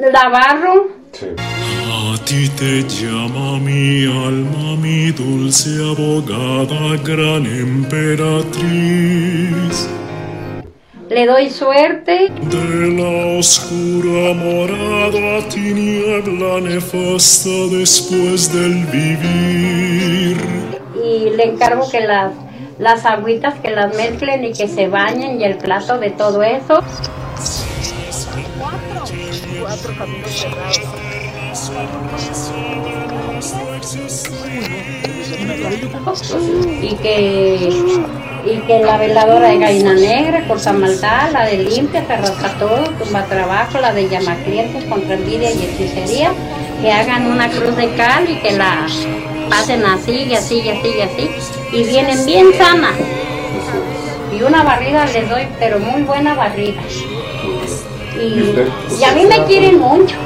la barro. Sí. A ti te llama mi alma, mi dulce abogada, gran emperatriz. Le doy suerte. De la oscura morada, tiniebla nefasta después del vivir. Y le encargo que las, las agüitas que las mezclen y que se bañen y el plato de todo eso. Cuatro caminos cerrados. y que y que la veladora de gallina negra, corta maldad, la de limpia, rasca todo, tumba trabajo, la de llama clientes contra envidia y hechicería, que hagan una cruz de cal y que la pasen así y así y así y así, y vienen bien sanas. Y una barrida les doy, pero muy buena barrida. ¿Y Y, usted? y a mí me quieren mucho.